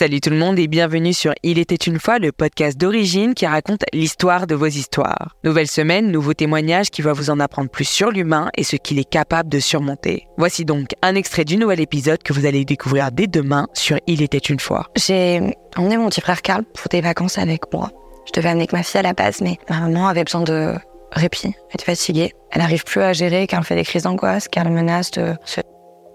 Salut tout le monde et bienvenue sur Il était une fois, le podcast d'origine qui raconte l'histoire de vos histoires. Nouvelle semaine, nouveau témoignage qui va vous en apprendre plus sur l'humain et ce qu'il est capable de surmonter. Voici donc un extrait du nouvel épisode que vous allez découvrir dès demain sur Il était une fois. J'ai emmené mon petit frère Karl pour des vacances avec moi. Je devais amener ma fille à la base, mais ma maman avait besoin de répit. Elle fatiguée. Elle n'arrive plus à gérer, Karl fait des crises d'angoisse, Karl menace de se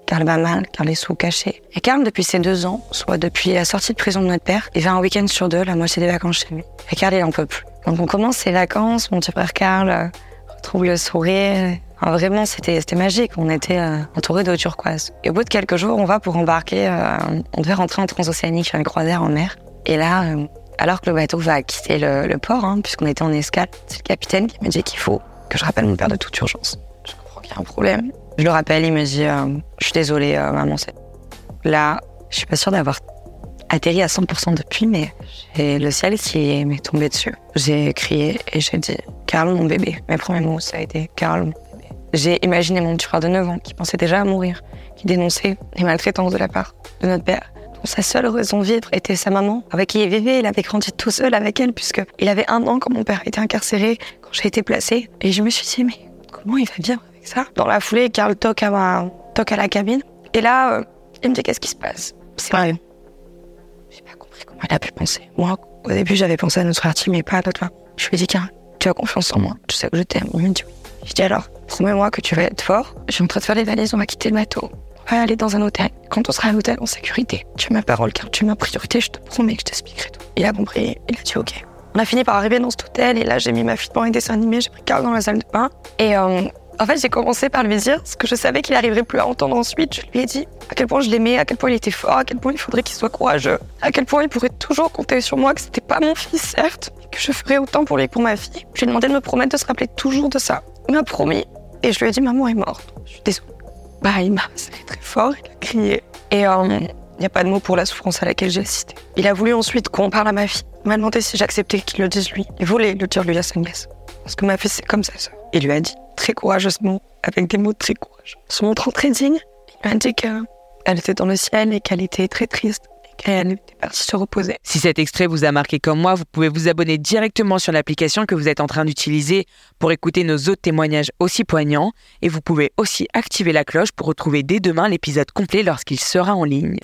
Karl va mal, Karl est sous caché. Et Karl, depuis ses deux ans, soit depuis la sortie de prison de notre père, il va un week-end sur deux, la moitié des vacances chez lui. Et Karl, il en peut plus. Donc on commence ses vacances, mon petit frère Karl euh, retrouve le sourire. vraiment, c'était magique. On était euh, entouré d'eau turquoise. Et au bout de quelques jours, on va pour embarquer. Euh, on devait rentrer en transocéanique sur une croisière en mer. Et là, alors que le bateau va quitter le, port, hein, puisqu'on était en escale, c'est le capitaine qui me dit qu'il faut que je rappelle mon père de toute urgence. Je comprends qu'il y a un problème. Je le rappelle, il me dit euh, Je suis désolée, euh, maman. Là, je suis pas sûre d'avoir atterri à 100% depuis, mais le ciel qui m'est tombé dessus. J'ai crié et j'ai dit Carl, mon bébé. Mes premiers mots, ça a été Carl, mon bébé. J'ai imaginé mon petit frère de 9 ans qui pensait déjà à mourir, qui dénonçait les maltraitances de la part de notre père. Sa seule raison de vivre était sa maman, avec qui il vivait. Il avait grandi tout seul avec elle, puisqu'il avait un an quand mon père était incarcéré, quand j'ai été placée. Et je me suis dit, mais comment il va vivre Dans la foulée, Karl toque à, ma... toque à la cabine. Et là, euh, il me dit Qu'est-ce qui se passe? C'est vrai. J'ai pas compris comment elle a pu penser. Moi, au début, j'avais pensé à notre frère mais pas à toi. Je lui ai dit Karl, tu as confiance en moi. Tu sais que je t'aime. Il me dit oui. Je dis alors, promets-moi que tu vas être fort. Je suis en train de faire les valises, on va quitter le bateau. On va aller dans un hôtel. Quand on sera à l'hôtel, en sécurité. Tu as ma parole, car tu m'as priorité, je te promets que je t'expliquerai tout. Il a compris, il a dit ok. On a fini par arriver dans cet hôtel et là j'ai mis ma fille pour un dessin animé, j'ai pris Carl dans la salle de bain et euh, en fait, j'ai commencé par lui dire ce que je savais qu'il arriverait plus à entendre ensuite. Je lui ai dit à quel point je l'aimais, à quel point il était fort, à quel point il faudrait qu'il soit courageux, à quel point il pourrait toujours compter sur moi, que c'était pas mon fils, certes, que je ferais autant pour lui que pour ma fille. Je lui ai demandé de me promettre de se rappeler toujours de ça. Il m'a promis. Et je lui ai dit, maman est morte. Je suis désolée. Bah, il m'a très fort, il a crié. Et il euh, n'y a pas de mots pour la souffrance à laquelle j'ai assisté. Il a voulu ensuite qu'on parle à ma fille. Il m'a demandé si j'acceptais qu'il le dise lui. Il voulait le dire lui à sa nièce. Parce que ma fille, c'est comme ça, ça. Il lui a dit très courageusement, avec des mots très courageux. Se montrant très digne, il m'a dit qu'elle était dans le ciel et qu'elle était très triste et qu'elle était partie se reposer. Si cet extrait vous a marqué comme moi, vous pouvez vous abonner directement sur l'application que vous êtes en train d'utiliser pour écouter nos autres témoignages aussi poignants et vous pouvez aussi activer la cloche pour retrouver dès demain l'épisode complet lorsqu'il sera en ligne.